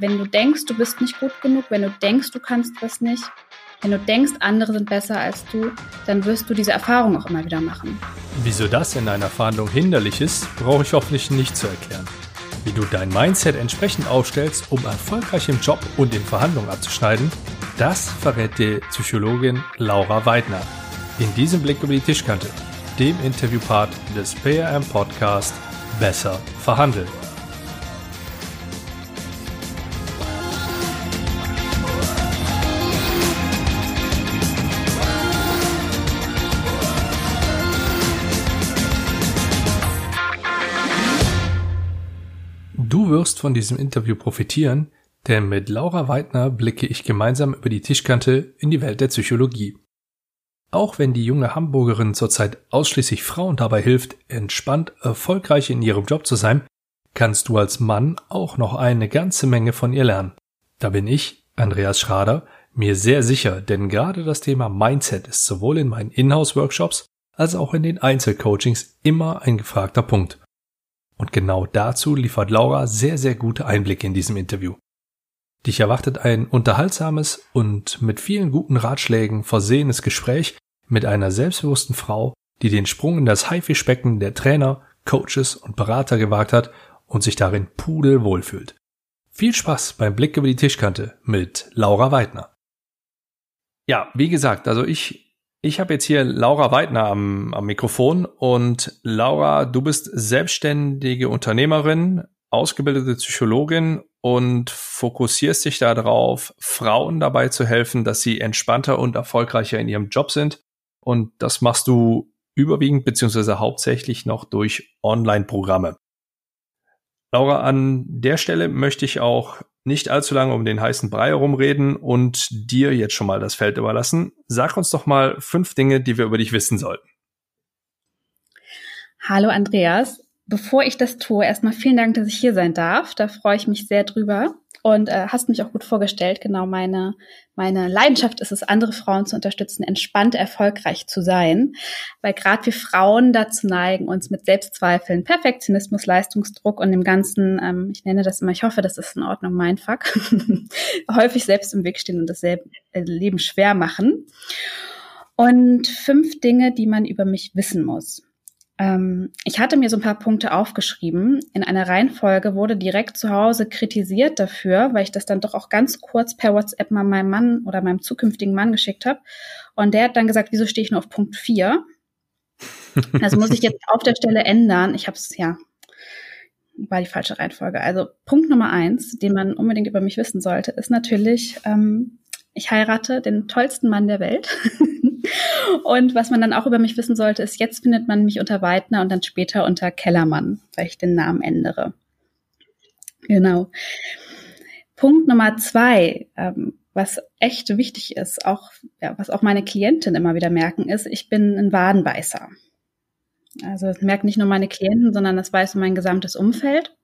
wenn du denkst, du bist nicht gut genug, wenn du denkst, du kannst was nicht, wenn du denkst, andere sind besser als du, dann wirst du diese Erfahrung auch immer wieder machen. Wieso das in einer Verhandlung hinderlich ist, brauche ich hoffentlich nicht zu erklären. Wie du dein Mindset entsprechend aufstellst, um erfolgreich im Job und in Verhandlungen abzuschneiden, das verrät dir Psychologin Laura Weidner. In diesem Blick über die Tischkante, dem Interviewpart des PRM Podcast Besser verhandeln. Wirst von diesem Interview profitieren, denn mit Laura Weidner blicke ich gemeinsam über die Tischkante in die Welt der Psychologie. Auch wenn die junge Hamburgerin zurzeit ausschließlich Frauen dabei hilft, entspannt erfolgreich in ihrem Job zu sein, kannst du als Mann auch noch eine ganze Menge von ihr lernen. Da bin ich, Andreas Schrader, mir sehr sicher, denn gerade das Thema Mindset ist sowohl in meinen Inhouse-Workshops als auch in den Einzelcoachings immer ein gefragter Punkt. Und genau dazu liefert Laura sehr, sehr gute Einblicke in diesem Interview. Dich erwartet ein unterhaltsames und mit vielen guten Ratschlägen versehenes Gespräch mit einer selbstbewussten Frau, die den Sprung in das Haifischbecken der Trainer, Coaches und Berater gewagt hat und sich darin pudelwohl fühlt. Viel Spaß beim Blick über die Tischkante mit Laura Weidner. Ja, wie gesagt, also ich ich habe jetzt hier Laura Weidner am, am Mikrofon und Laura, du bist selbstständige Unternehmerin, ausgebildete Psychologin und fokussierst dich darauf, Frauen dabei zu helfen, dass sie entspannter und erfolgreicher in ihrem Job sind. Und das machst du überwiegend beziehungsweise hauptsächlich noch durch Online-Programme. Laura, an der Stelle möchte ich auch nicht allzu lange um den heißen Brei herumreden und dir jetzt schon mal das Feld überlassen. Sag uns doch mal fünf Dinge, die wir über dich wissen sollten. Hallo Andreas. Bevor ich das tue, erstmal vielen Dank, dass ich hier sein darf. Da freue ich mich sehr drüber und äh, hast mich auch gut vorgestellt. Genau meine meine Leidenschaft ist es, andere Frauen zu unterstützen, entspannt erfolgreich zu sein, weil gerade wir Frauen dazu neigen, uns mit Selbstzweifeln, Perfektionismus, Leistungsdruck und dem ganzen, ähm, ich nenne das immer, ich hoffe, das ist in Ordnung, mein Fuck, häufig selbst im Weg stehen und das äh, Leben schwer machen. Und fünf Dinge, die man über mich wissen muss. Ähm, ich hatte mir so ein paar Punkte aufgeschrieben. In einer Reihenfolge wurde direkt zu Hause kritisiert dafür, weil ich das dann doch auch ganz kurz per WhatsApp mal meinem Mann oder meinem zukünftigen Mann geschickt habe. Und der hat dann gesagt, wieso stehe ich nur auf Punkt 4? Das muss ich jetzt auf der Stelle ändern. Ich habe es, ja, war die falsche Reihenfolge. Also Punkt Nummer eins, den man unbedingt über mich wissen sollte, ist natürlich, ähm, ich heirate den tollsten Mann der Welt. und was man dann auch über mich wissen sollte, ist, jetzt findet man mich unter Weidner und dann später unter Kellermann, weil ich den Namen ändere. Genau. Punkt Nummer zwei, ähm, was echt wichtig ist, auch, ja, was auch meine Klienten immer wieder merken, ist, ich bin ein Wadenbeißer. Also das merken nicht nur meine Klienten, sondern das weiß mein gesamtes Umfeld.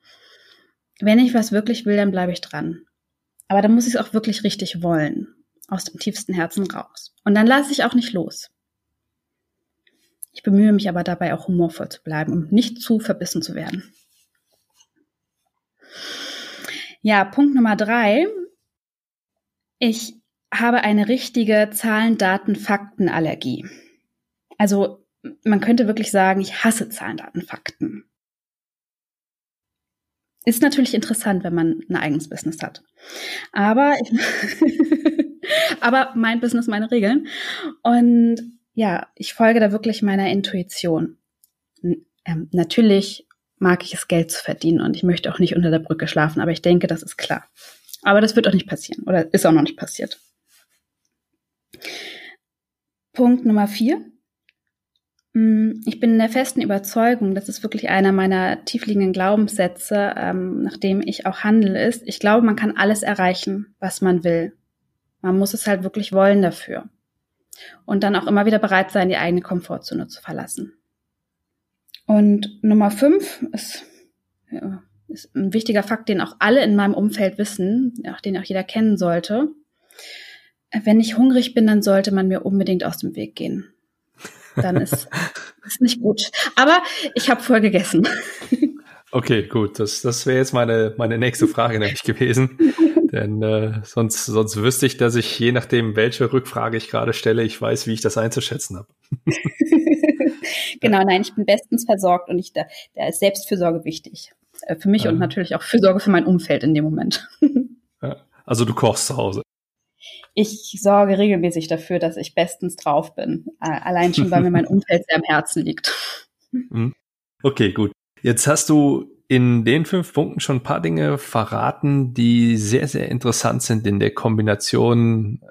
Wenn ich was wirklich will, dann bleibe ich dran. Aber dann muss ich es auch wirklich richtig wollen aus dem tiefsten Herzen raus. Und dann lasse ich auch nicht los. Ich bemühe mich aber dabei auch humorvoll zu bleiben, um nicht zu verbissen zu werden. Ja, Punkt Nummer drei. Ich habe eine richtige Zahlen, Daten, Fakten Allergie. Also man könnte wirklich sagen, ich hasse Zahlen, Daten, Fakten. Ist natürlich interessant, wenn man ein eigenes Business hat. Aber ich, Aber mein Business, meine Regeln. Und ja, ich folge da wirklich meiner Intuition. Ähm, natürlich mag ich es, Geld zu verdienen und ich möchte auch nicht unter der Brücke schlafen, aber ich denke, das ist klar. Aber das wird auch nicht passieren oder ist auch noch nicht passiert. Punkt Nummer vier. Mm, ich bin in der festen Überzeugung, das ist wirklich einer meiner tiefliegenden Glaubenssätze, ähm, nach ich auch handle, ist, ich glaube, man kann alles erreichen, was man will. Man muss es halt wirklich wollen dafür. Und dann auch immer wieder bereit sein, die eigene Komfortzone zu verlassen. Und Nummer fünf ist, ja, ist ein wichtiger Fakt, den auch alle in meinem Umfeld wissen, auch den auch jeder kennen sollte. Wenn ich hungrig bin, dann sollte man mir unbedingt aus dem Weg gehen. Dann ist, ist nicht gut. Aber ich habe voll gegessen. Okay, gut. Das, das wäre jetzt meine, meine nächste Frage nämlich gewesen. Denn äh, sonst, sonst wüsste ich, dass ich je nachdem, welche Rückfrage ich gerade stelle, ich weiß, wie ich das einzuschätzen habe. genau, nein, ich bin bestens versorgt und ich, da, da ist Selbstfürsorge wichtig. Äh, für mich ja. und natürlich auch Fürsorge für mein Umfeld in dem Moment. Also du kochst zu Hause. Ich sorge regelmäßig dafür, dass ich bestens drauf bin. Äh, allein schon, weil mir mein Umfeld sehr am Herzen liegt. Mhm. Okay, gut. Jetzt hast du in den fünf Punkten schon ein paar Dinge verraten, die sehr, sehr interessant sind in der Kombination,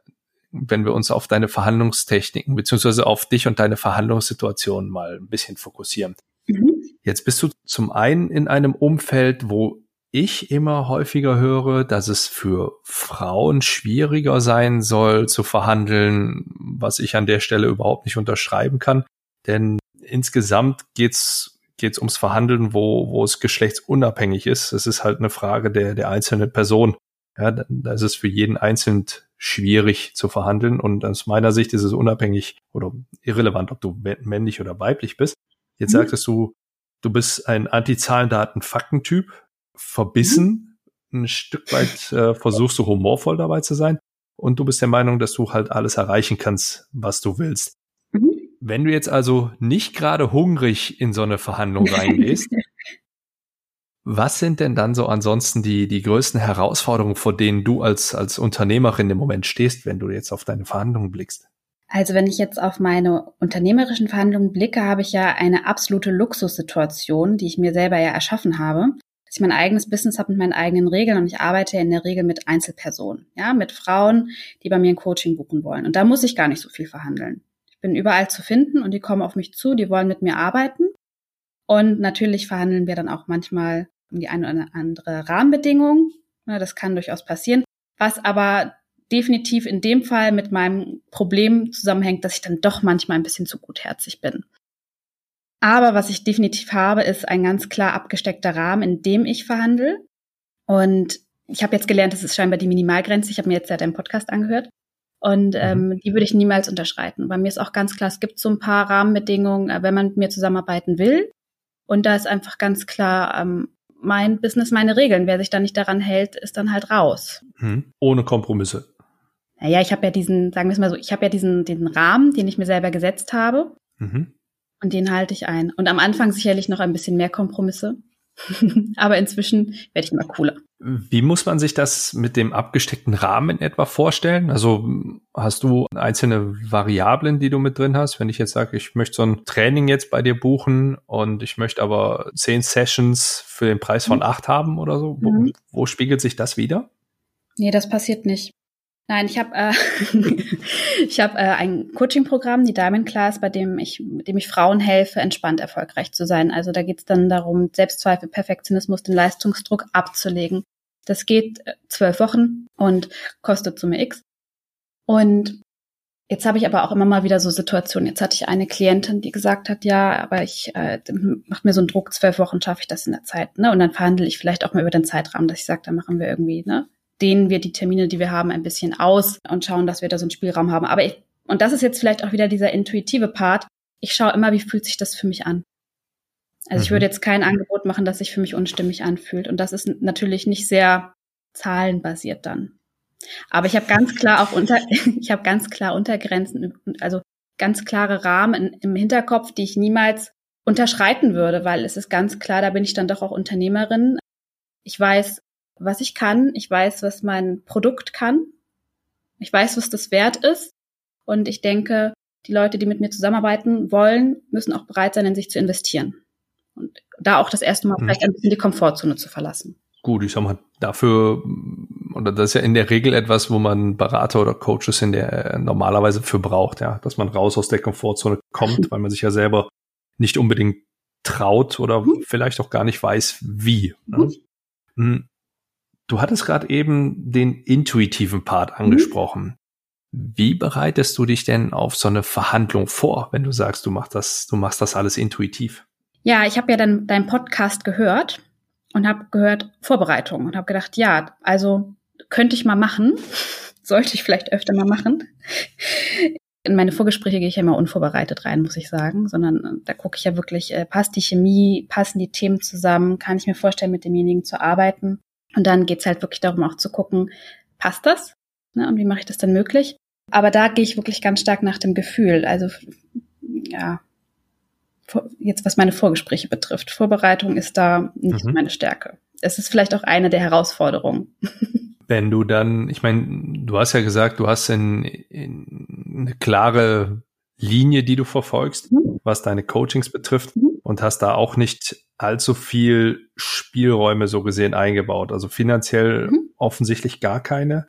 wenn wir uns auf deine Verhandlungstechniken beziehungsweise auf dich und deine Verhandlungssituation mal ein bisschen fokussieren. Mhm. Jetzt bist du zum einen in einem Umfeld, wo ich immer häufiger höre, dass es für Frauen schwieriger sein soll zu verhandeln, was ich an der Stelle überhaupt nicht unterschreiben kann. Denn insgesamt geht's geht es ums Verhandeln, wo, wo es geschlechtsunabhängig ist. Es ist halt eine Frage der, der einzelnen Person. Ja, da ist es für jeden einzeln schwierig zu verhandeln und aus meiner Sicht ist es unabhängig oder irrelevant, ob du männlich oder weiblich bist. Jetzt mhm. sagtest du, du bist ein Anti-Zahlen-Daten-Faktentyp, verbissen, mhm. ein Stück weit äh, versuchst du humorvoll dabei zu sein und du bist der Meinung, dass du halt alles erreichen kannst, was du willst. Wenn du jetzt also nicht gerade hungrig in so eine Verhandlung reingehst, was sind denn dann so ansonsten die, die größten Herausforderungen, vor denen du als, als Unternehmerin im Moment stehst, wenn du jetzt auf deine Verhandlungen blickst? Also wenn ich jetzt auf meine unternehmerischen Verhandlungen blicke, habe ich ja eine absolute Luxussituation, die ich mir selber ja erschaffen habe. Dass ich mein eigenes Business habe mit meinen eigenen Regeln und ich arbeite in der Regel mit Einzelpersonen, ja, mit Frauen, die bei mir ein Coaching buchen wollen. Und da muss ich gar nicht so viel verhandeln bin überall zu finden und die kommen auf mich zu, die wollen mit mir arbeiten. Und natürlich verhandeln wir dann auch manchmal um die eine oder andere Rahmenbedingung. Das kann durchaus passieren. Was aber definitiv in dem Fall mit meinem Problem zusammenhängt, dass ich dann doch manchmal ein bisschen zu gutherzig bin. Aber was ich definitiv habe, ist ein ganz klar abgesteckter Rahmen, in dem ich verhandle. Und ich habe jetzt gelernt, das ist scheinbar die Minimalgrenze. Ich habe mir jetzt ja deinen Podcast angehört. Und mhm. ähm, die würde ich niemals unterschreiten. Bei mir ist auch ganz klar, es gibt so ein paar Rahmenbedingungen, äh, wenn man mit mir zusammenarbeiten will. Und da ist einfach ganz klar ähm, mein Business, meine Regeln. Wer sich da nicht daran hält, ist dann halt raus. Mhm. Ohne Kompromisse. Naja, ich habe ja diesen, sagen wir es mal so, ich habe ja diesen, den Rahmen, den ich mir selber gesetzt habe. Mhm. Und den halte ich ein. Und am Anfang sicherlich noch ein bisschen mehr Kompromisse. Aber inzwischen werde ich immer cooler. Wie muss man sich das mit dem abgesteckten Rahmen in etwa vorstellen? Also hast du einzelne Variablen, die du mit drin hast? Wenn ich jetzt sage, ich möchte so ein Training jetzt bei dir buchen und ich möchte aber zehn Sessions für den Preis von mhm. acht haben oder so, wo, mhm. wo spiegelt sich das wieder? Nee, das passiert nicht. Nein, ich habe äh, ich habe äh, ein Coaching-Programm, die Diamond Class, bei dem ich, dem ich Frauen helfe, entspannt erfolgreich zu sein. Also da geht es dann darum, Selbstzweifel, Perfektionismus, den Leistungsdruck abzulegen. Das geht äh, zwölf Wochen und kostet Summe X. Und jetzt habe ich aber auch immer mal wieder so Situationen. Jetzt hatte ich eine Klientin, die gesagt hat, ja, aber ich äh, macht mir so einen Druck, zwölf Wochen schaffe ich das in der Zeit. Ne? Und dann verhandle ich vielleicht auch mal über den Zeitrahmen, dass ich sage, da machen wir irgendwie ne, dehnen wir die Termine, die wir haben, ein bisschen aus und schauen, dass wir da so einen Spielraum haben. Aber ich, und das ist jetzt vielleicht auch wieder dieser intuitive Part. Ich schaue immer, wie fühlt sich das für mich an. Also mhm. ich würde jetzt kein Angebot machen, das sich für mich unstimmig anfühlt. Und das ist natürlich nicht sehr zahlenbasiert dann. Aber ich habe ganz klar auch unter, ich habe ganz klar Untergrenzen, also ganz klare Rahmen im Hinterkopf, die ich niemals unterschreiten würde, weil es ist ganz klar, da bin ich dann doch auch Unternehmerin. Ich weiß, was ich kann. Ich weiß, was mein Produkt kann. Ich weiß, was das wert ist. Und ich denke, die Leute, die mit mir zusammenarbeiten wollen, müssen auch bereit sein, in sich zu investieren. Und da auch das erste Mal mhm. vielleicht ein bisschen die Komfortzone zu verlassen. Gut, ich sag mal, dafür, oder das ist ja in der Regel etwas, wo man Berater oder Coaches in der normalerweise für braucht, ja, dass man raus aus der Komfortzone kommt, weil man sich ja selber nicht unbedingt traut oder mhm. vielleicht auch gar nicht weiß, wie. Ne? Mhm. Hm. Du hattest gerade eben den intuitiven Part mhm. angesprochen. Mhm. Wie bereitest du dich denn auf so eine Verhandlung vor, wenn du sagst, du machst das, du machst das alles intuitiv? Ja, ich habe ja dann deinen Podcast gehört und habe gehört Vorbereitung und habe gedacht, ja, also könnte ich mal machen, sollte ich vielleicht öfter mal machen. In meine Vorgespräche gehe ich ja immer unvorbereitet rein, muss ich sagen, sondern äh, da gucke ich ja wirklich, äh, passt die Chemie, passen die Themen zusammen, kann ich mir vorstellen, mit demjenigen zu arbeiten. Und dann geht's halt wirklich darum, auch zu gucken, passt das? Ne, und wie mache ich das dann möglich? Aber da gehe ich wirklich ganz stark nach dem Gefühl. Also ja, jetzt was meine Vorgespräche betrifft. Vorbereitung ist da nicht mhm. meine Stärke. Es ist vielleicht auch eine der Herausforderungen. Wenn du dann, ich meine, du hast ja gesagt, du hast in, in eine klare Linie, die du verfolgst, mhm. was deine Coachings betrifft mhm. und hast da auch nicht allzu viel Spielräume so gesehen eingebaut. Also finanziell mhm. offensichtlich gar keine.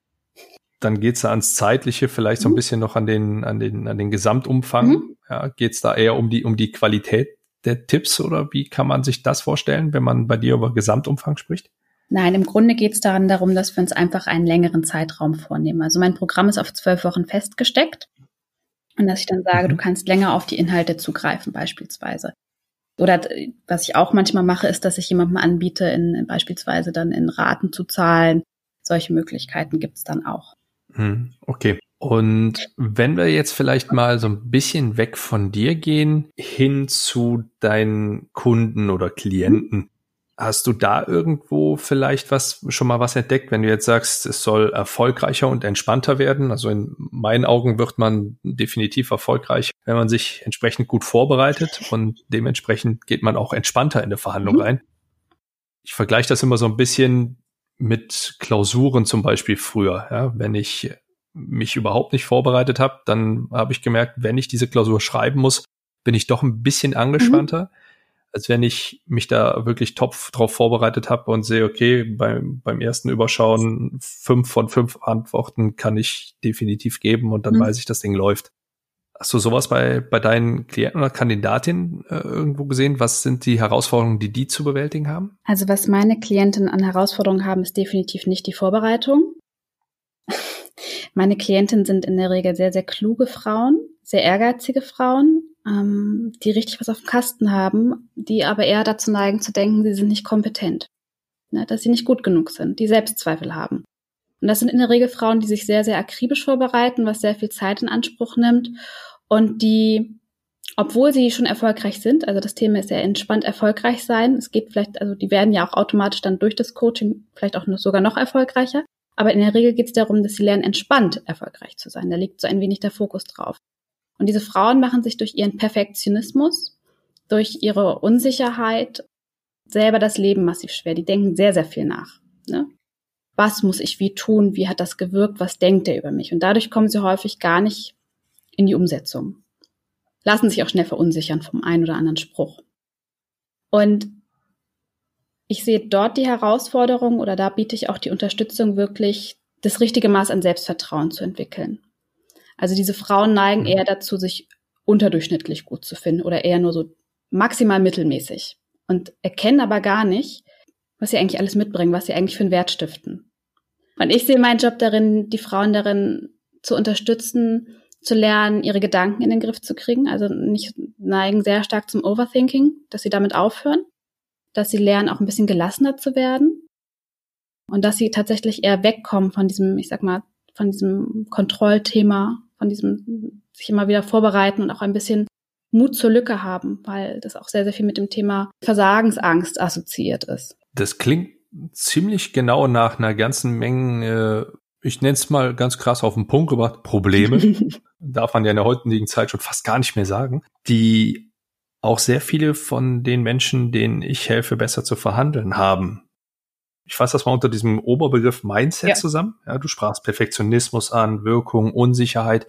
Dann geht's da ans Zeitliche, vielleicht so ein mhm. bisschen noch an den, an den, an den Gesamtumfang. Mhm. Ja, geht's da eher um die, um die Qualität der Tipps oder wie kann man sich das vorstellen, wenn man bei dir über Gesamtumfang spricht? Nein, im Grunde geht es daran darum, dass wir uns einfach einen längeren Zeitraum vornehmen. Also mein Programm ist auf zwölf Wochen festgesteckt und dass ich dann sage, mhm. du kannst länger auf die Inhalte zugreifen beispielsweise. Oder was ich auch manchmal mache, ist, dass ich jemandem anbiete, in, beispielsweise dann in Raten zu zahlen. Solche Möglichkeiten gibt es dann auch. Mhm. Okay. Und wenn wir jetzt vielleicht mal so ein bisschen weg von dir gehen, hin zu deinen Kunden oder Klienten. Hast du da irgendwo vielleicht was schon mal was entdeckt, wenn du jetzt sagst, es soll erfolgreicher und entspannter werden? Also in meinen Augen wird man definitiv erfolgreich, wenn man sich entsprechend gut vorbereitet und dementsprechend geht man auch entspannter in eine Verhandlung mhm. rein. Ich vergleiche das immer so ein bisschen mit Klausuren zum Beispiel früher. Ja, wenn ich mich überhaupt nicht vorbereitet habe, dann habe ich gemerkt, wenn ich diese Klausur schreiben muss, bin ich doch ein bisschen mhm. angespannter. Mhm als wenn ich mich da wirklich top drauf vorbereitet habe und sehe, okay, beim, beim ersten Überschauen fünf von fünf Antworten kann ich definitiv geben und dann mhm. weiß ich, das Ding läuft. Hast du sowas bei, bei deinen Klienten oder Kandidatinnen äh, irgendwo gesehen? Was sind die Herausforderungen, die die zu bewältigen haben? Also was meine Klienten an Herausforderungen haben, ist definitiv nicht die Vorbereitung. meine Klientinnen sind in der Regel sehr, sehr kluge Frauen, sehr ehrgeizige Frauen, ähm, die richtig was auf dem Kasten haben, die aber eher dazu neigen zu denken, sie sind nicht kompetent, ne, dass sie nicht gut genug sind, die Selbstzweifel haben. Und das sind in der Regel Frauen, die sich sehr, sehr akribisch vorbereiten, was sehr viel Zeit in Anspruch nimmt und die, obwohl sie schon erfolgreich sind, also das Thema ist ja entspannt erfolgreich sein, es geht vielleicht, also die werden ja auch automatisch dann durch das Coaching vielleicht auch noch, sogar noch erfolgreicher, aber in der Regel geht es darum, dass sie lernen, entspannt erfolgreich zu sein. Da liegt so ein wenig der Fokus drauf. Und diese Frauen machen sich durch ihren Perfektionismus, durch ihre Unsicherheit selber das Leben massiv schwer. Die denken sehr, sehr viel nach. Ne? Was muss ich wie tun? Wie hat das gewirkt? Was denkt er über mich? Und dadurch kommen sie häufig gar nicht in die Umsetzung. Lassen sich auch schnell verunsichern vom einen oder anderen Spruch. Und ich sehe dort die Herausforderung oder da biete ich auch die Unterstützung, wirklich das richtige Maß an Selbstvertrauen zu entwickeln. Also diese Frauen neigen mhm. eher dazu, sich unterdurchschnittlich gut zu finden oder eher nur so maximal mittelmäßig und erkennen aber gar nicht, was sie eigentlich alles mitbringen, was sie eigentlich für einen Wert stiften. Und ich sehe meinen Job darin, die Frauen darin zu unterstützen, zu lernen, ihre Gedanken in den Griff zu kriegen. Also nicht neigen sehr stark zum Overthinking, dass sie damit aufhören, dass sie lernen, auch ein bisschen gelassener zu werden und dass sie tatsächlich eher wegkommen von diesem, ich sag mal, von diesem Kontrollthema, von diesem sich immer wieder vorbereiten und auch ein bisschen Mut zur Lücke haben, weil das auch sehr, sehr viel mit dem Thema Versagensangst assoziiert ist. Das klingt ziemlich genau nach einer ganzen Menge, äh, ich nenne es mal ganz krass auf den Punkt gebracht, Probleme. Darf man ja in der heutigen Zeit schon fast gar nicht mehr sagen, die auch sehr viele von den Menschen, denen ich helfe, besser zu verhandeln haben ich fasse das mal unter diesem Oberbegriff Mindset ja. zusammen. Ja, du sprachst Perfektionismus an, Wirkung, Unsicherheit.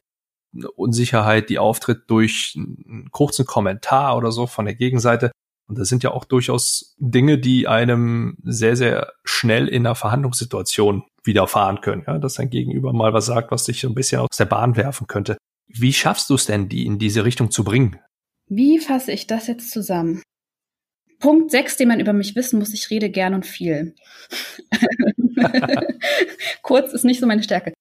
Unsicherheit, die auftritt durch einen kurzen Kommentar oder so von der Gegenseite. Und das sind ja auch durchaus Dinge, die einem sehr, sehr schnell in einer Verhandlungssituation widerfahren können. Ja, dass dein Gegenüber mal was sagt, was dich so ein bisschen aus der Bahn werfen könnte. Wie schaffst du es denn, die in diese Richtung zu bringen? Wie fasse ich das jetzt zusammen? Punkt 6, den man über mich wissen muss, ich rede gern und viel. Kurz ist nicht so meine Stärke.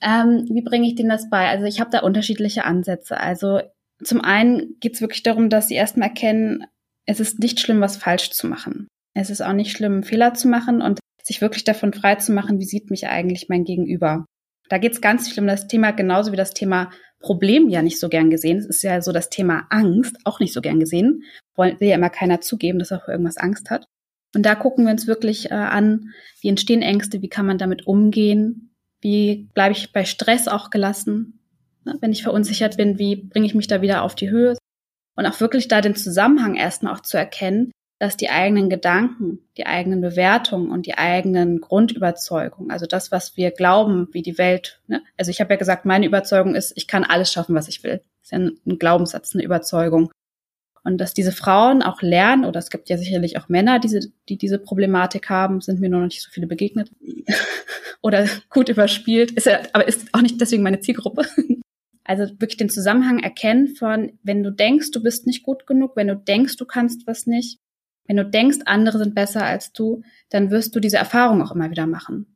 Ähm, wie bringe ich denen das bei? Also ich habe da unterschiedliche Ansätze. Also zum einen geht es wirklich darum, dass sie erstmal erkennen, es ist nicht schlimm, was falsch zu machen. Es ist auch nicht schlimm, Fehler zu machen und sich wirklich davon frei zu machen, wie sieht mich eigentlich mein Gegenüber. Da geht es ganz viel um das Thema, genauso wie das Thema Problem ja nicht so gern gesehen. Es ist ja so das Thema Angst auch nicht so gern gesehen. Will ja immer keiner zugeben, dass er vor irgendwas Angst hat. Und da gucken wir uns wirklich äh, an, wie entstehen Ängste, wie kann man damit umgehen, wie bleibe ich bei Stress auch gelassen, ne? wenn ich verunsichert bin, wie bringe ich mich da wieder auf die Höhe. Und auch wirklich da den Zusammenhang erstmal auch zu erkennen, dass die eigenen Gedanken, die eigenen Bewertungen und die eigenen Grundüberzeugungen, also das, was wir glauben, wie die Welt, ne? also ich habe ja gesagt, meine Überzeugung ist, ich kann alles schaffen, was ich will. Das ist ja ein Glaubenssatz, eine Überzeugung. Und dass diese Frauen auch lernen, oder es gibt ja sicherlich auch Männer, die, die diese Problematik haben, sind mir nur noch nicht so viele begegnet. oder gut überspielt, ist ja, aber ist auch nicht deswegen meine Zielgruppe. Also wirklich den Zusammenhang erkennen von, wenn du denkst, du bist nicht gut genug, wenn du denkst, du kannst was nicht, wenn du denkst, andere sind besser als du, dann wirst du diese Erfahrung auch immer wieder machen.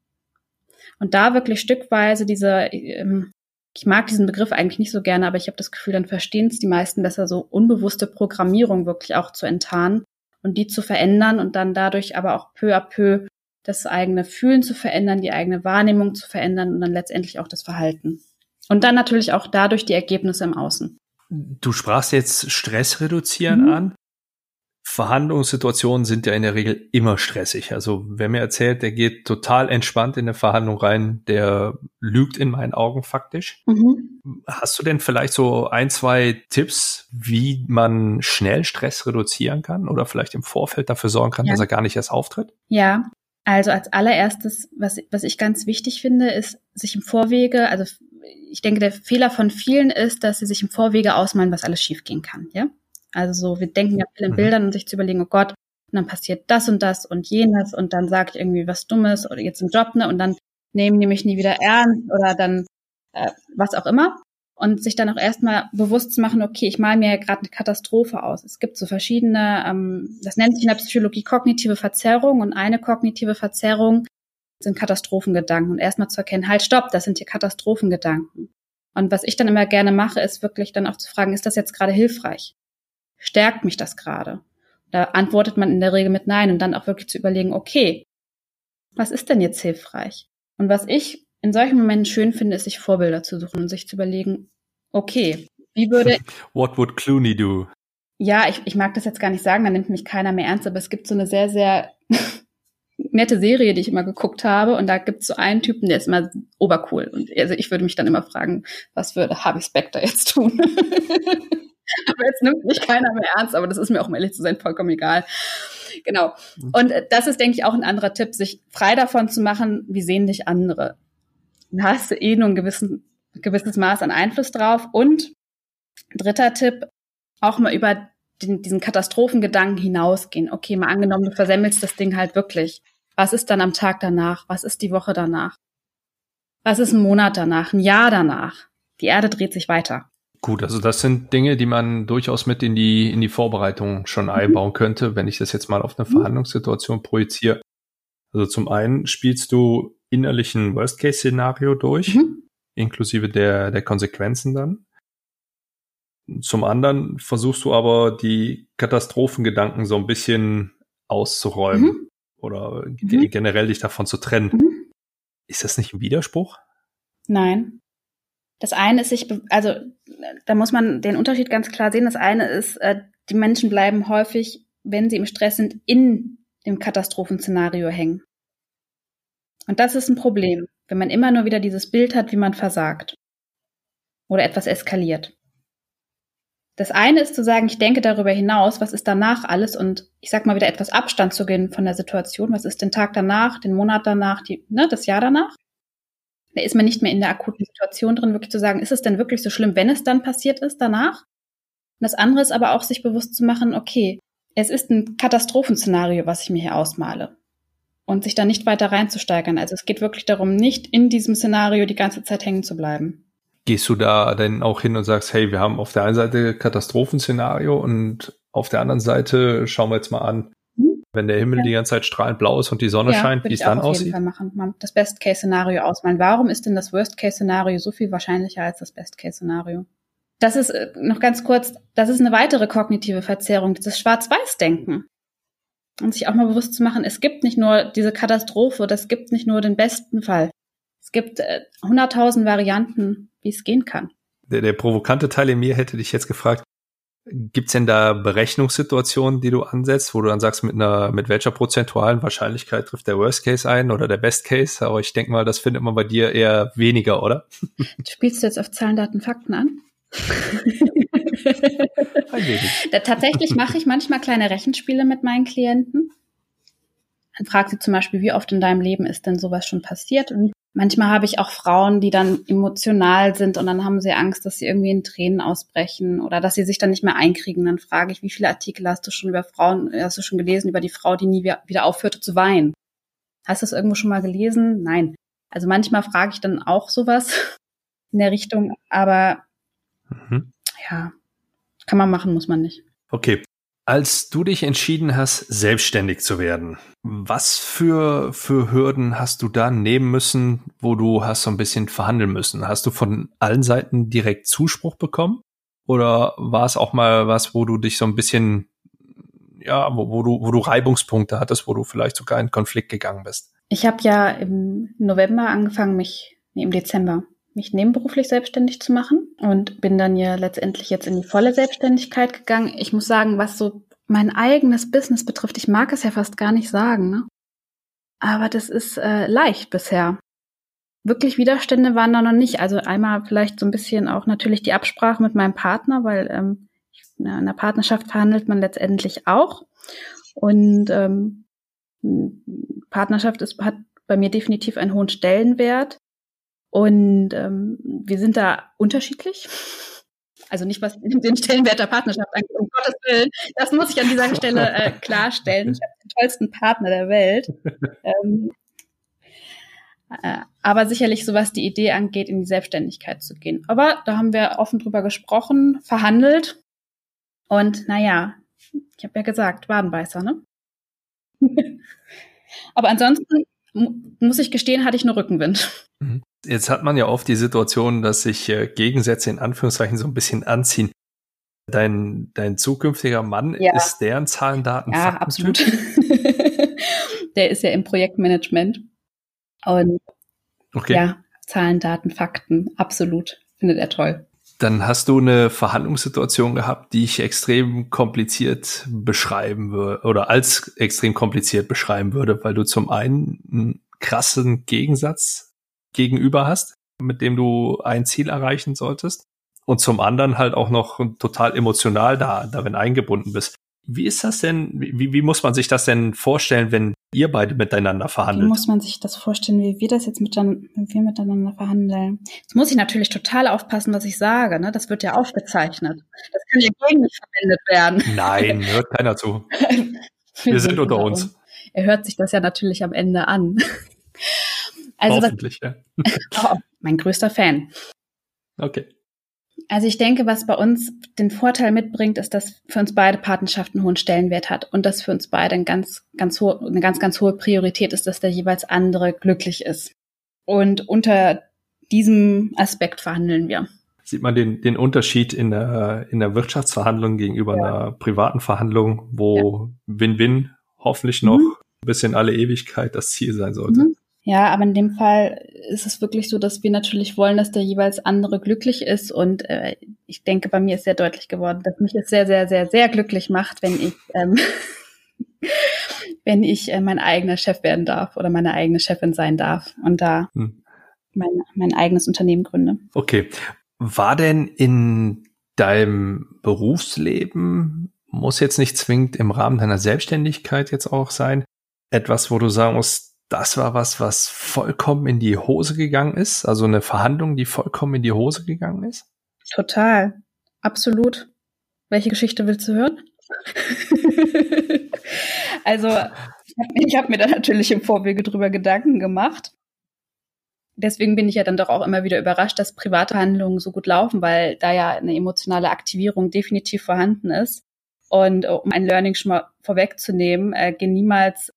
Und da wirklich stückweise diese, ähm, ich mag diesen Begriff eigentlich nicht so gerne, aber ich habe das Gefühl, dann verstehen es die meisten besser, so unbewusste Programmierung wirklich auch zu enttarnen und die zu verändern und dann dadurch aber auch peu à peu das eigene Fühlen zu verändern, die eigene Wahrnehmung zu verändern und dann letztendlich auch das Verhalten. Und dann natürlich auch dadurch die Ergebnisse im Außen. Du sprachst jetzt Stress reduzieren mhm. an. Verhandlungssituationen sind ja in der Regel immer stressig. Also wer mir erzählt, der geht total entspannt in eine Verhandlung rein, der lügt in meinen Augen faktisch. Mhm. Hast du denn vielleicht so ein, zwei Tipps, wie man schnell Stress reduzieren kann oder vielleicht im Vorfeld dafür sorgen kann, ja. dass er gar nicht erst auftritt? Ja, also als allererstes, was, was ich ganz wichtig finde, ist, sich im Vorwege, also ich denke, der Fehler von vielen ist, dass sie sich im Vorwege ausmalen, was alles schiefgehen kann, ja? Also so, wir denken ja viel in mhm. Bildern und sich zu überlegen, oh Gott, und dann passiert das und das und jenes und dann sage ich irgendwie was Dummes oder jetzt im Job, ne? Und dann nehmen die mich nie wieder ernst oder dann äh, was auch immer. Und sich dann auch erstmal bewusst zu machen, okay, ich male mir ja gerade eine Katastrophe aus. Es gibt so verschiedene, ähm, das nennt sich in der Psychologie kognitive Verzerrung und eine kognitive Verzerrung sind Katastrophengedanken und erstmal zu erkennen, halt, stopp, das sind hier Katastrophengedanken. Und was ich dann immer gerne mache, ist wirklich dann auch zu fragen, ist das jetzt gerade hilfreich? Stärkt mich das gerade? Da antwortet man in der Regel mit Nein und dann auch wirklich zu überlegen, okay, was ist denn jetzt hilfreich? Und was ich in solchen Momenten schön finde, ist, sich Vorbilder zu suchen und sich zu überlegen, okay, wie würde. What would Clooney do? Ja, ich, ich mag das jetzt gar nicht sagen, da nimmt mich keiner mehr ernst, aber es gibt so eine sehr, sehr nette Serie, die ich immer geguckt habe. Und da gibt es so einen Typen, der ist immer obercool. Und also ich würde mich dann immer fragen, was würde Harvey Specter jetzt tun? aber jetzt nimmt mich keiner mehr ernst, aber das ist mir auch, um ehrlich zu sein, vollkommen egal. Genau. Und das ist, denke ich, auch ein anderer Tipp, sich frei davon zu machen, wie sehen dich andere. Da hast du eh nur ein gewissen, gewisses Maß an Einfluss drauf. Und dritter Tipp, auch mal über den, diesen Katastrophengedanken hinausgehen. Okay, mal angenommen, du versemmelst das Ding halt wirklich. Was ist dann am Tag danach? Was ist die Woche danach? Was ist ein Monat danach? Ein Jahr danach? Die Erde dreht sich weiter. Gut, also das sind Dinge, die man durchaus mit in die, in die Vorbereitung schon mhm. einbauen könnte, wenn ich das jetzt mal auf eine mhm. Verhandlungssituation projiziere. Also zum einen spielst du innerlich ein Worst-Case-Szenario durch, mhm. inklusive der, der Konsequenzen dann. Zum anderen versuchst du aber die Katastrophengedanken so ein bisschen auszuräumen mhm. oder mhm. generell dich davon zu trennen. Mhm. Ist das nicht ein Widerspruch? Nein. Das eine ist sich, also da muss man den Unterschied ganz klar sehen. Das eine ist, äh, die Menschen bleiben häufig, wenn sie im Stress sind, in dem Katastrophenszenario hängen. Und das ist ein Problem, wenn man immer nur wieder dieses Bild hat, wie man versagt oder etwas eskaliert. Das eine ist zu sagen, ich denke darüber hinaus, was ist danach alles und ich sag mal wieder etwas Abstand zu gewinnen von der Situation. Was ist den Tag danach, den Monat danach, die, ne, das Jahr danach? Da ist man nicht mehr in der akuten Situation drin, wirklich zu sagen, ist es denn wirklich so schlimm, wenn es dann passiert ist danach? Und das andere ist aber auch, sich bewusst zu machen, okay, es ist ein Katastrophenszenario, was ich mir hier ausmale. Und sich da nicht weiter reinzusteigern. Also es geht wirklich darum, nicht in diesem Szenario die ganze Zeit hängen zu bleiben. Gehst du da denn auch hin und sagst, hey, wir haben auf der einen Seite Katastrophenszenario und auf der anderen Seite schauen wir jetzt mal an, wenn der Himmel ja. die ganze Zeit strahlend blau ist und die Sonne ja, scheint, wie es dann aussieht? auf jeden Fall machen. Das Best-Case-Szenario ausmalen. Warum ist denn das Worst-Case-Szenario so viel wahrscheinlicher als das Best-Case-Szenario? Das ist äh, noch ganz kurz, das ist eine weitere kognitive Verzerrung, dieses Schwarz-Weiß-Denken. Und sich auch mal bewusst zu machen, es gibt nicht nur diese Katastrophe, es gibt nicht nur den besten Fall. Es gibt äh, hunderttausend äh, Varianten, wie es gehen kann. Der, der provokante Teil in mir hätte dich jetzt gefragt, Gibt's denn da Berechnungssituationen, die du ansetzt, wo du dann sagst, mit einer, mit welcher prozentualen Wahrscheinlichkeit trifft der Worst Case ein oder der Best Case? Aber ich denke mal, das findet man bei dir eher weniger, oder? Spielst du jetzt auf Zahlen, Daten, Fakten an? tatsächlich mache ich manchmal kleine Rechenspiele mit meinen Klienten. Dann fragt sie zum Beispiel, wie oft in deinem Leben ist denn sowas schon passiert? Und manchmal habe ich auch Frauen, die dann emotional sind und dann haben sie Angst, dass sie irgendwie in Tränen ausbrechen oder dass sie sich dann nicht mehr einkriegen. Dann frage ich, wie viele Artikel hast du schon über Frauen, hast du schon gelesen über die Frau, die nie wieder aufhörte zu weinen? Hast du das irgendwo schon mal gelesen? Nein. Also manchmal frage ich dann auch sowas in der Richtung, aber mhm. ja, kann man machen, muss man nicht. Okay. Als du dich entschieden hast, selbstständig zu werden, was für, für Hürden hast du da nehmen müssen, wo du hast so ein bisschen verhandeln müssen? Hast du von allen Seiten direkt Zuspruch bekommen? Oder war es auch mal was, wo du dich so ein bisschen, ja, wo, wo du, wo du Reibungspunkte hattest, wo du vielleicht sogar in Konflikt gegangen bist? Ich habe ja im November angefangen, mich, nee, im Dezember, mich nebenberuflich selbstständig zu machen und bin dann ja letztendlich jetzt in die volle Selbstständigkeit gegangen. Ich muss sagen, was so mein eigenes Business betrifft, ich mag es ja fast gar nicht sagen, ne? Aber das ist äh, leicht bisher. Wirklich Widerstände waren da noch nicht. Also einmal vielleicht so ein bisschen auch natürlich die Absprache mit meinem Partner, weil ähm, in einer Partnerschaft verhandelt man letztendlich auch. Und ähm, Partnerschaft ist, hat bei mir definitiv einen hohen Stellenwert. Und ähm, wir sind da unterschiedlich. Also nicht, was den Stellenwert der Partnerschaft angeht, um Gottes Willen. Das muss ich an dieser Stelle äh, klarstellen. Ich habe den tollsten Partner der Welt. Ähm, äh, aber sicherlich, so was die Idee angeht, in die Selbstständigkeit zu gehen. Aber da haben wir offen drüber gesprochen, verhandelt. Und naja, ich habe ja gesagt, Wadenbeißer, ne? aber ansonsten muss ich gestehen, hatte ich nur Rückenwind. Mhm. Jetzt hat man ja oft die Situation, dass sich äh, Gegensätze in Anführungszeichen so ein bisschen anziehen. Dein, dein zukünftiger Mann ja. ist deren Zahlen, Daten, Ja, Fakten absolut. der ist ja im Projektmanagement. Und okay. ja, Zahlen, Daten, Fakten, absolut. Findet er toll. Dann hast du eine Verhandlungssituation gehabt, die ich extrem kompliziert beschreiben würde oder als extrem kompliziert beschreiben würde, weil du zum einen einen krassen Gegensatz gegenüber hast, mit dem du ein Ziel erreichen solltest. Und zum anderen halt auch noch total emotional da, darin eingebunden bist. Wie ist das denn, wie, wie muss man sich das denn vorstellen, wenn ihr beide miteinander verhandelt? Wie muss man sich das vorstellen, wie wir das jetzt miteinander, wir miteinander verhandeln? Jetzt muss ich natürlich total aufpassen, was ich sage, ne? Das wird ja aufgezeichnet. Das kann ja gegen mich verwendet werden. Nein, hört keiner zu. wir sind unter uns. Er hört sich das ja natürlich am Ende an. Also Hoffentlich, was, ja. oh, mein größter Fan. Okay. Also ich denke, was bei uns den Vorteil mitbringt, ist, dass für uns beide Partnerschaften einen hohen Stellenwert hat und dass für uns beide ein ganz, ganz hohe, eine ganz, ganz hohe Priorität ist, dass der jeweils andere glücklich ist. Und unter diesem Aspekt verhandeln wir. Sieht man den, den Unterschied in der, in der Wirtschaftsverhandlung gegenüber ja. einer privaten Verhandlung, wo Win-Win ja. hoffentlich noch mhm. bis in alle Ewigkeit das Ziel sein sollte? Mhm. Ja, aber in dem Fall ist es wirklich so, dass wir natürlich wollen, dass der jeweils andere glücklich ist. Und äh, ich denke, bei mir ist sehr deutlich geworden, dass mich es sehr, sehr, sehr, sehr glücklich macht, wenn ich, ähm, wenn ich äh, mein eigener Chef werden darf oder meine eigene Chefin sein darf und da hm. mein, mein eigenes Unternehmen gründe. Okay. War denn in deinem Berufsleben, muss jetzt nicht zwingend im Rahmen deiner Selbstständigkeit jetzt auch sein, etwas, wo du sagen musst, das war was, was vollkommen in die Hose gegangen ist? Also eine Verhandlung, die vollkommen in die Hose gegangen ist? Total. Absolut. Welche Geschichte willst du hören? also, ich habe hab mir da natürlich im Vorwege drüber Gedanken gemacht. Deswegen bin ich ja dann doch auch immer wieder überrascht, dass private Handlungen so gut laufen, weil da ja eine emotionale Aktivierung definitiv vorhanden ist. Und um ein Learning schon mal vorwegzunehmen, äh, geh niemals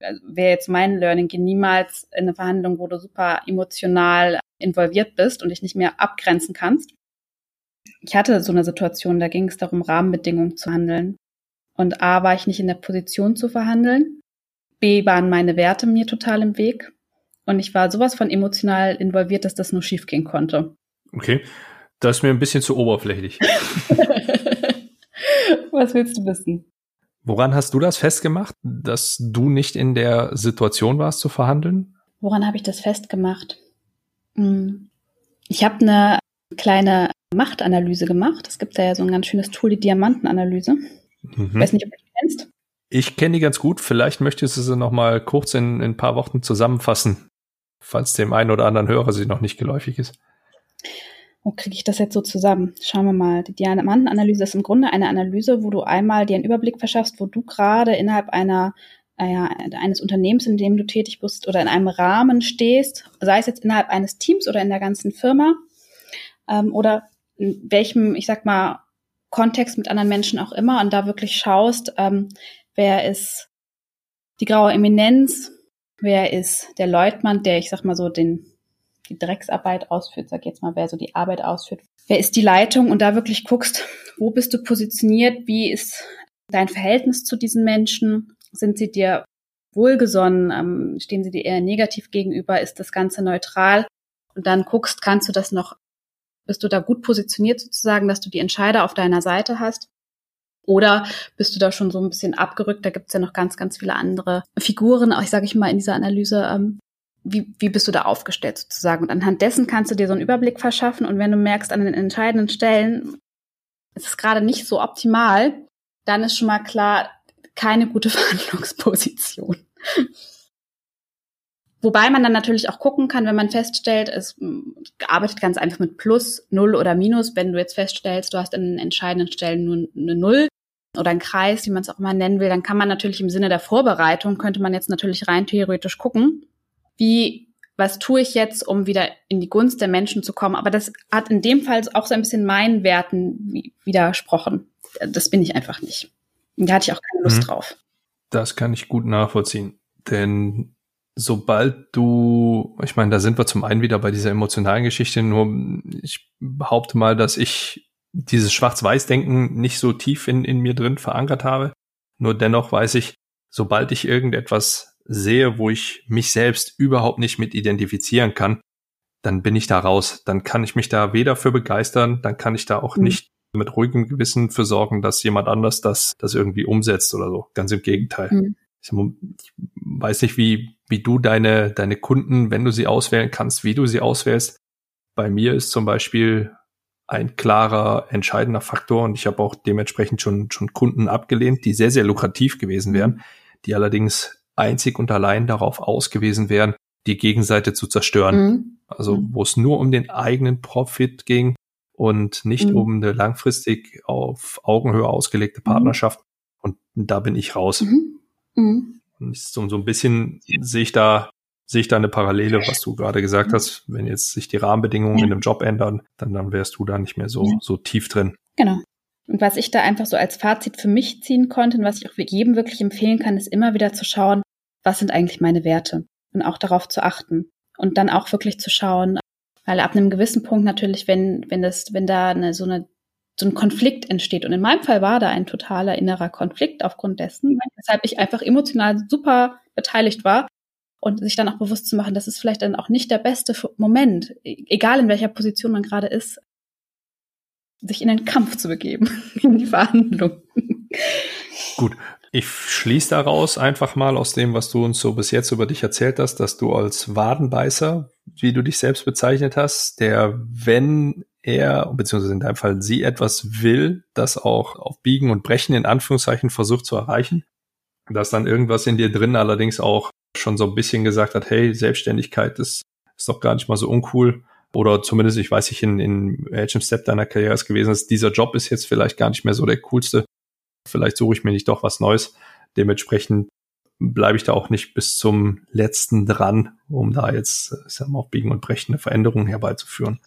also wäre jetzt mein Learning, geh niemals in eine Verhandlung, wo du super emotional involviert bist und dich nicht mehr abgrenzen kannst. Ich hatte so eine Situation, da ging es darum, Rahmenbedingungen zu handeln. Und A, war ich nicht in der Position zu verhandeln. B, waren meine Werte mir total im Weg. Und ich war sowas von emotional involviert, dass das nur schiefgehen konnte. Okay. Das ist mir ein bisschen zu oberflächlich. Was willst du wissen? Woran hast du das festgemacht, dass du nicht in der Situation warst zu verhandeln? Woran habe ich das festgemacht? Hm. Ich habe eine kleine Machtanalyse gemacht. Es gibt da ja so ein ganz schönes Tool, die Diamantenanalyse. Mhm. Ich weiß nicht, ob du die kennst. Ich kenne die ganz gut. Vielleicht möchtest du sie noch mal kurz in, in ein paar Worten zusammenfassen, falls dem einen oder anderen Hörer sie noch nicht geläufig ist. Wo kriege ich das jetzt so zusammen? Schauen wir mal. Die Diamantenanalyse ist im Grunde eine Analyse, wo du einmal dir einen Überblick verschaffst, wo du gerade innerhalb einer äh, eines Unternehmens, in dem du tätig bist oder in einem Rahmen stehst, sei es jetzt innerhalb eines Teams oder in der ganzen Firma ähm, oder in welchem, ich sag mal, Kontext mit anderen Menschen auch immer und da wirklich schaust, ähm, wer ist die graue Eminenz, wer ist der Leutnant, der, ich sag mal so, den, die Drecksarbeit ausführt, sag jetzt mal, wer so die Arbeit ausführt, wer ist die Leitung und da wirklich guckst, wo bist du positioniert, wie ist dein Verhältnis zu diesen Menschen, sind sie dir wohlgesonnen, ähm, stehen sie dir eher negativ gegenüber, ist das Ganze neutral und dann guckst, kannst du das noch bist du da gut positioniert sozusagen, dass du die Entscheider auf deiner Seite hast? Oder bist du da schon so ein bisschen abgerückt? Da gibt es ja noch ganz, ganz viele andere Figuren, auch ich sage ich mal in dieser Analyse. Ähm, wie, wie bist du da aufgestellt sozusagen? Und anhand dessen kannst du dir so einen Überblick verschaffen. Und wenn du merkst, an den entscheidenden Stellen ist es gerade nicht so optimal, dann ist schon mal klar, keine gute Verhandlungsposition. Wobei man dann natürlich auch gucken kann, wenn man feststellt, es mm, arbeitet ganz einfach mit Plus, Null oder Minus. Wenn du jetzt feststellst, du hast an den entscheidenden Stellen nur eine Null oder einen Kreis, wie man es auch immer nennen will, dann kann man natürlich im Sinne der Vorbereitung, könnte man jetzt natürlich rein theoretisch gucken, wie, was tue ich jetzt, um wieder in die Gunst der Menschen zu kommen. Aber das hat in dem Fall auch so ein bisschen meinen Werten widersprochen. Das bin ich einfach nicht. Und da hatte ich auch keine Lust mhm. drauf. Das kann ich gut nachvollziehen. Denn sobald du, ich meine, da sind wir zum einen wieder bei dieser emotionalen Geschichte, nur ich behaupte mal, dass ich dieses Schwarz-Weiß-Denken nicht so tief in, in mir drin verankert habe. Nur dennoch weiß ich, sobald ich irgendetwas sehe, wo ich mich selbst überhaupt nicht mit identifizieren kann, dann bin ich da raus. Dann kann ich mich da weder für begeistern, dann kann ich da auch mhm. nicht mit ruhigem Gewissen für sorgen, dass jemand anders das, das irgendwie umsetzt oder so. Ganz im Gegenteil. Mhm. Ich weiß nicht, wie, wie du deine, deine Kunden, wenn du sie auswählen kannst, wie du sie auswählst. Bei mir ist zum Beispiel ein klarer, entscheidender Faktor und ich habe auch dementsprechend schon, schon Kunden abgelehnt, die sehr, sehr lukrativ gewesen mhm. wären, die allerdings einzig und allein darauf ausgewiesen wären, die Gegenseite zu zerstören. Mhm. Also mhm. wo es nur um den eigenen Profit ging und nicht mhm. um eine langfristig auf Augenhöhe ausgelegte mhm. Partnerschaft. Und da bin ich raus. Mhm. Mhm. So, so ein bisschen sehe ich da sehe ich da eine Parallele, was du gerade gesagt hast. Wenn jetzt sich die Rahmenbedingungen ja. in einem Job ändern, dann, dann wärst du da nicht mehr so, so tief drin. Genau. Und was ich da einfach so als Fazit für mich ziehen konnte und was ich auch jedem wirklich empfehlen kann, ist immer wieder zu schauen, was sind eigentlich meine Werte? Und auch darauf zu achten. Und dann auch wirklich zu schauen, weil ab einem gewissen Punkt natürlich, wenn wenn das wenn da eine, so eine so ein Konflikt entsteht. Und in meinem Fall war da ein totaler innerer Konflikt aufgrund dessen, weshalb ich einfach emotional super beteiligt war. Und sich dann auch bewusst zu machen, das ist vielleicht dann auch nicht der beste Moment, e-, egal in welcher Position man gerade ist, sich in den Kampf zu begeben, in die Verhandlung. Gut. Ich schließe daraus einfach mal aus dem, was du uns so bis jetzt über dich erzählt hast, dass du als Wadenbeißer, wie du dich selbst bezeichnet hast, der, wenn er, beziehungsweise in deinem Fall sie etwas will, das auch auf Biegen und Brechen in Anführungszeichen versucht zu erreichen. Dass dann irgendwas in dir drin allerdings auch schon so ein bisschen gesagt hat, hey, Selbstständigkeit ist, ist doch gar nicht mal so uncool. Oder zumindest, ich weiß nicht, in, in welchem Step deiner Karriere es gewesen ist, dieser Job ist jetzt vielleicht gar nicht mehr so der coolste. Vielleicht suche ich mir nicht doch was Neues. Dementsprechend bleibe ich da auch nicht bis zum letzten dran, um da jetzt, ich sag mal, auf Biegen und Brechen eine Veränderung herbeizuführen.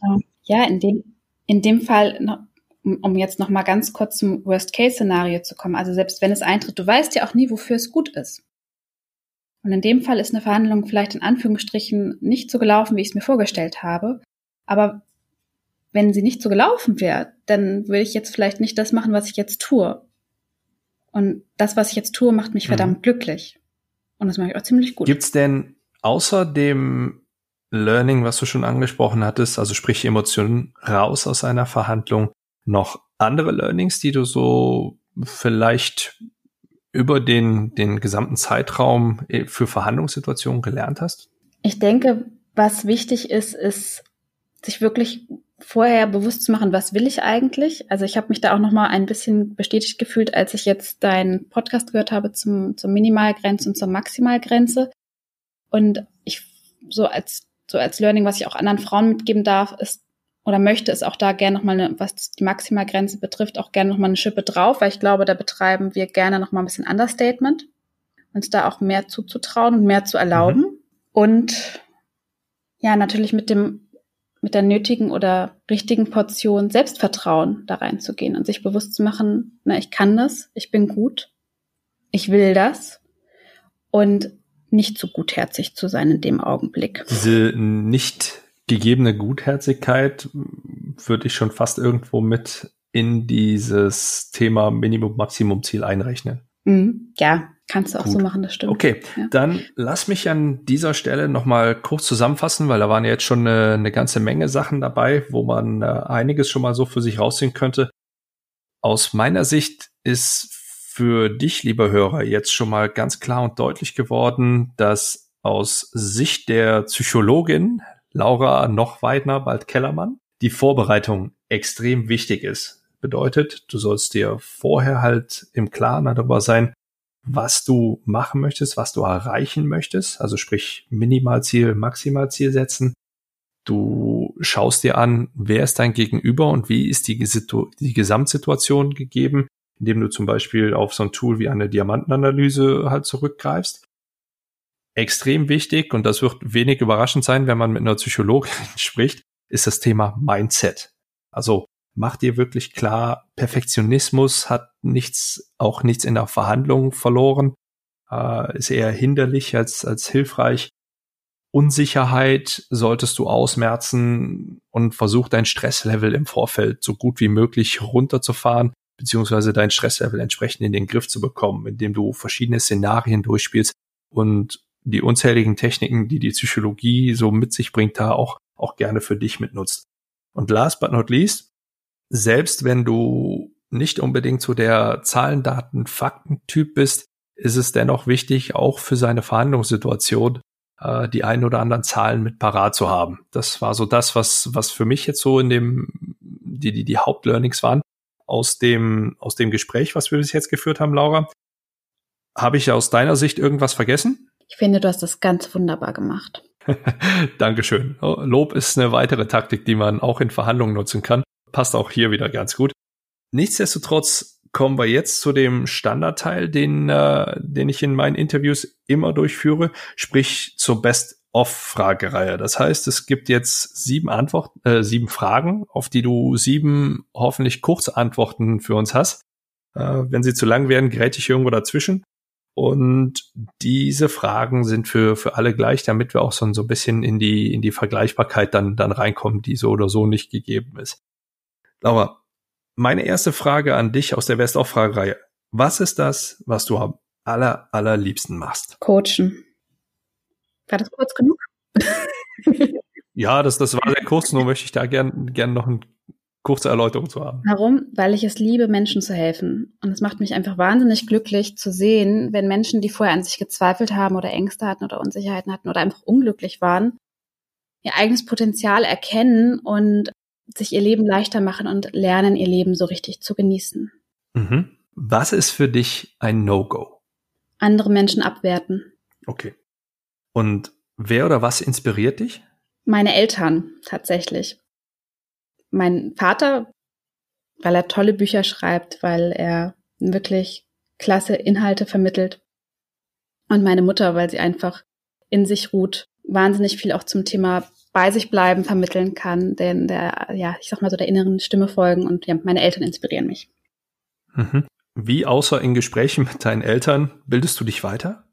Ja, in dem, in dem Fall, um jetzt noch mal ganz kurz zum Worst-Case-Szenario zu kommen, also selbst wenn es eintritt, du weißt ja auch nie, wofür es gut ist. Und in dem Fall ist eine Verhandlung vielleicht in Anführungsstrichen nicht so gelaufen, wie ich es mir vorgestellt habe. Aber wenn sie nicht so gelaufen wäre, dann würde ich jetzt vielleicht nicht das machen, was ich jetzt tue. Und das, was ich jetzt tue, macht mich mhm. verdammt glücklich. Und das mache ich auch ziemlich gut. Gibt's denn außer dem Learning, was du schon angesprochen hattest, also sprich Emotionen raus aus einer Verhandlung, noch andere Learnings, die du so vielleicht über den, den gesamten Zeitraum äh, für Verhandlungssituationen gelernt hast? Ich denke, was wichtig ist, ist, sich wirklich vorher bewusst zu machen, was will ich eigentlich? Also ich habe mich da auch noch mal ein bisschen bestätigt gefühlt, als ich jetzt deinen Podcast gehört habe zum, zur Minimalgrenze und zur Maximalgrenze. Und ich so als so als Learning, was ich auch anderen Frauen mitgeben darf, ist oder möchte, ist auch da gerne nochmal, eine, was die Maximalgrenze betrifft, auch gerne nochmal eine Schippe drauf, weil ich glaube, da betreiben wir gerne nochmal ein bisschen Understatement, uns da auch mehr zuzutrauen und mehr zu erlauben. Mhm. Und ja, natürlich mit dem mit der nötigen oder richtigen Portion Selbstvertrauen da reinzugehen und sich bewusst zu machen, na, ich kann das, ich bin gut, ich will das und nicht zu gutherzig zu sein in dem Augenblick. Diese nicht gegebene Gutherzigkeit würde ich schon fast irgendwo mit in dieses Thema Minimum-Maximum-Ziel einrechnen. Mhm. Ja, kannst du auch Gut. so machen, das stimmt. Okay, ja. dann lass mich an dieser Stelle nochmal kurz zusammenfassen, weil da waren ja jetzt schon eine, eine ganze Menge Sachen dabei, wo man äh, einiges schon mal so für sich rausziehen könnte. Aus meiner Sicht ist für dich, lieber Hörer, jetzt schon mal ganz klar und deutlich geworden, dass aus Sicht der Psychologin Laura Nochweidner, bald Kellermann, die Vorbereitung extrem wichtig ist. Bedeutet, du sollst dir vorher halt im Klaren darüber sein, was du machen möchtest, was du erreichen möchtest. Also sprich Minimalziel, Maximalziel setzen. Du schaust dir an, wer ist dein Gegenüber und wie ist die, die Gesamtsituation gegeben indem du zum Beispiel auf so ein Tool wie eine Diamantenanalyse halt zurückgreifst. Extrem wichtig, und das wird wenig überraschend sein, wenn man mit einer Psychologin spricht, ist das Thema Mindset. Also mach dir wirklich klar, Perfektionismus hat nichts, auch nichts in der Verhandlung verloren, äh, ist eher hinderlich als, als hilfreich. Unsicherheit solltest du ausmerzen und versuch dein Stresslevel im Vorfeld so gut wie möglich runterzufahren beziehungsweise dein Stresslevel entsprechend in den Griff zu bekommen, indem du verschiedene Szenarien durchspielst und die unzähligen Techniken, die die Psychologie so mit sich bringt, da auch, auch gerne für dich mitnutzt. Und last but not least, selbst wenn du nicht unbedingt so der Zahlen, Daten, Fakten-Typ bist, ist es dennoch wichtig, auch für seine Verhandlungssituation äh, die ein oder anderen Zahlen mit parat zu haben. Das war so das, was, was für mich jetzt so in dem, die, die, die Hauptlearnings waren aus dem, aus dem Gespräch, was wir bis jetzt geführt haben, Laura. Habe ich aus deiner Sicht irgendwas vergessen? Ich finde, du hast das ganz wunderbar gemacht. Dankeschön. Lob ist eine weitere Taktik, die man auch in Verhandlungen nutzen kann. Passt auch hier wieder ganz gut. Nichtsdestotrotz kommen wir jetzt zu dem Standardteil, den, äh, den ich in meinen Interviews immer durchführe, sprich zur Best Off-Fragereihe. Das heißt, es gibt jetzt sieben Antworten, äh, sieben Fragen, auf die du sieben hoffentlich kurze Antworten für uns hast. Äh, wenn sie zu lang werden, gerät ich irgendwo dazwischen. Und diese Fragen sind für, für alle gleich, damit wir auch so, so ein bisschen in die, in die Vergleichbarkeit dann, dann reinkommen, die so oder so nicht gegeben ist. Laura, meine erste Frage an dich aus der Best-of-Fragereihe. Was ist das, was du am aller, allerliebsten machst? Coachen. War das kurz genug? ja, das, das war sehr kurz, nur möchte ich da gern, gern noch eine kurze Erläuterung zu haben. Warum? Weil ich es liebe, Menschen zu helfen. Und es macht mich einfach wahnsinnig glücklich zu sehen, wenn Menschen, die vorher an sich gezweifelt haben oder Ängste hatten oder Unsicherheiten hatten oder einfach unglücklich waren, ihr eigenes Potenzial erkennen und sich ihr Leben leichter machen und lernen, ihr Leben so richtig zu genießen. Mhm. Was ist für dich ein No-Go? Andere Menschen abwerten. Okay. Und wer oder was inspiriert dich? Meine Eltern tatsächlich. Mein Vater, weil er tolle Bücher schreibt, weil er wirklich klasse Inhalte vermittelt. Und meine Mutter, weil sie einfach in sich ruht, wahnsinnig viel auch zum Thema bei sich bleiben vermitteln kann, denn der, ja, ich sag mal so der inneren Stimme folgen und ja, meine Eltern inspirieren mich. Mhm. Wie außer in Gesprächen mit deinen Eltern bildest du dich weiter?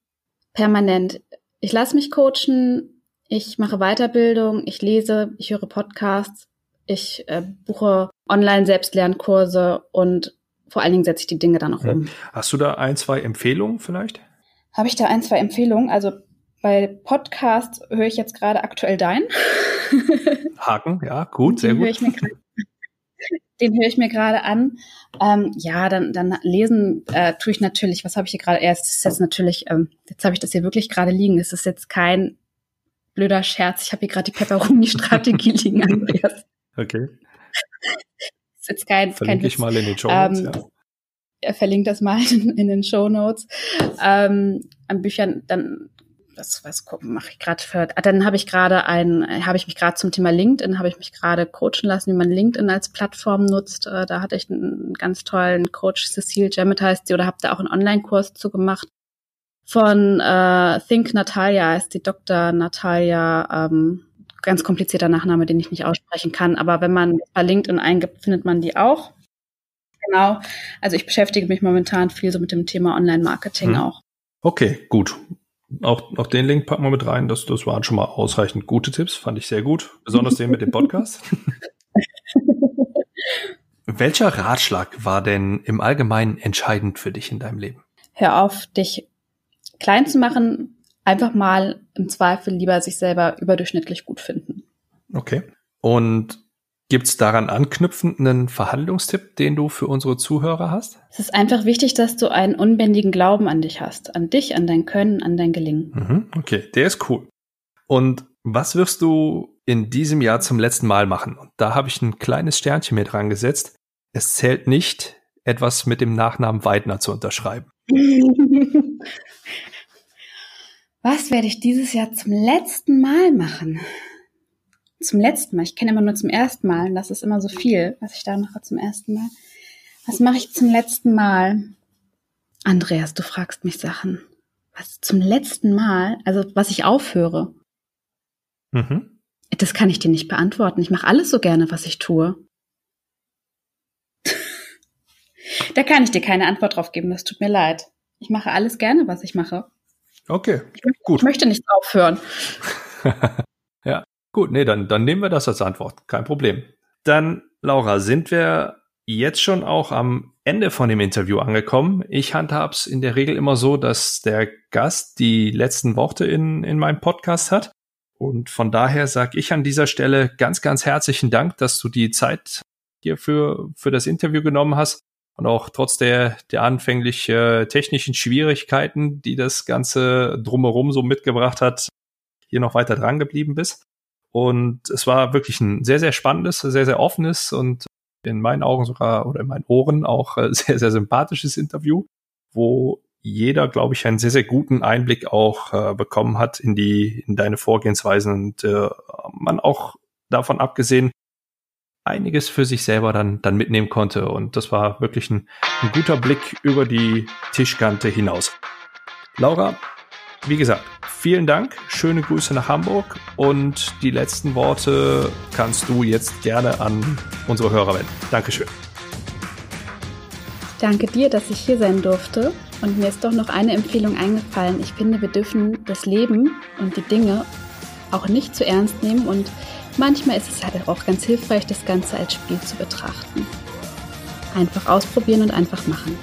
Permanent ich lasse mich coachen, ich mache Weiterbildung, ich lese, ich höre Podcasts, ich äh, buche Online-Selbstlernkurse und vor allen Dingen setze ich die Dinge dann auch um. Hast du da ein, zwei Empfehlungen vielleicht? Habe ich da ein, zwei Empfehlungen? Also Bei Podcasts höre ich jetzt gerade aktuell dein. Haken, ja, gut, sehr gut. den höre ich mir gerade an. Ähm, ja, dann, dann lesen äh, tue ich natürlich, was habe ich hier gerade? Erst ist jetzt natürlich, ähm, jetzt habe ich das hier wirklich gerade liegen. Es ist jetzt kein blöder Scherz. Ich habe hier gerade die Pepperoni-Strategie liegen, Andreas. Okay. Ist jetzt kein, Verlinke kein ich mal in den Show Notes, ähm, ja. Verlinkt das mal in, in den Show Notes. Ähm, an Büchern, dann was, was mache ich gerade für, ah, dann habe ich gerade ein, habe ich mich gerade zum Thema LinkedIn, habe ich mich gerade coachen lassen, wie man LinkedIn als Plattform nutzt. Äh, da hatte ich einen ganz tollen Coach, Cecile Jammet heißt sie, oder habe da auch einen Online-Kurs zu gemacht. Von äh, Think Natalia heißt die Dr. Natalia, ähm, ganz komplizierter Nachname, den ich nicht aussprechen kann. Aber wenn man bei LinkedIn eingibt, findet man die auch. Genau. Also ich beschäftige mich momentan viel so mit dem Thema Online-Marketing hm. auch. Okay, gut. Auch, auch den Link packen wir mit rein. Das, das waren schon mal ausreichend gute Tipps, fand ich sehr gut. Besonders den mit dem Podcast. Welcher Ratschlag war denn im Allgemeinen entscheidend für dich in deinem Leben? Hör auf, dich klein zu machen. Einfach mal im Zweifel lieber sich selber überdurchschnittlich gut finden. Okay. Und Gibt es daran anknüpfend einen Verhandlungstipp, den du für unsere Zuhörer hast? Es ist einfach wichtig, dass du einen unbändigen Glauben an dich hast. An dich, an dein Können, an dein Gelingen. Mhm, okay, der ist cool. Und was wirst du in diesem Jahr zum letzten Mal machen? Und da habe ich ein kleines Sternchen mir dran gesetzt. Es zählt nicht, etwas mit dem Nachnamen Weidner zu unterschreiben. was werde ich dieses Jahr zum letzten Mal machen? Zum letzten Mal. Ich kenne immer nur zum ersten Mal. Und das ist immer so viel, was ich da mache zum ersten Mal. Was mache ich zum letzten Mal? Andreas, du fragst mich Sachen. Was zum letzten Mal? Also was ich aufhöre. Mhm. Das kann ich dir nicht beantworten. Ich mache alles so gerne, was ich tue. da kann ich dir keine Antwort drauf geben. Das tut mir leid. Ich mache alles gerne, was ich mache. Okay, ich, gut. Ich möchte nicht aufhören. Gut, nee, dann, dann nehmen wir das als Antwort. Kein Problem. Dann, Laura, sind wir jetzt schon auch am Ende von dem Interview angekommen. Ich handhab's in der Regel immer so, dass der Gast die letzten Worte in, in meinem Podcast hat. Und von daher sage ich an dieser Stelle ganz, ganz herzlichen Dank, dass du die Zeit hier für, für das Interview genommen hast und auch trotz der, der anfänglich äh, technischen Schwierigkeiten, die das Ganze drumherum so mitgebracht hat, hier noch weiter dran geblieben bist. Und es war wirklich ein sehr, sehr spannendes, sehr, sehr offenes und in meinen Augen sogar oder in meinen Ohren auch äh, sehr, sehr sympathisches Interview, wo jeder, glaube ich, einen sehr, sehr guten Einblick auch äh, bekommen hat in die, in deine Vorgehensweisen und äh, man auch davon abgesehen einiges für sich selber dann, dann mitnehmen konnte. Und das war wirklich ein, ein guter Blick über die Tischkante hinaus. Laura, wie gesagt, vielen Dank, schöne Grüße nach Hamburg und die letzten Worte kannst du jetzt gerne an unsere Hörer wenden. Dankeschön. Danke dir, dass ich hier sein durfte. Und mir ist doch noch eine Empfehlung eingefallen. Ich finde, wir dürfen das Leben und die Dinge auch nicht zu ernst nehmen. Und manchmal ist es halt auch ganz hilfreich, das Ganze als Spiel zu betrachten. Einfach ausprobieren und einfach machen.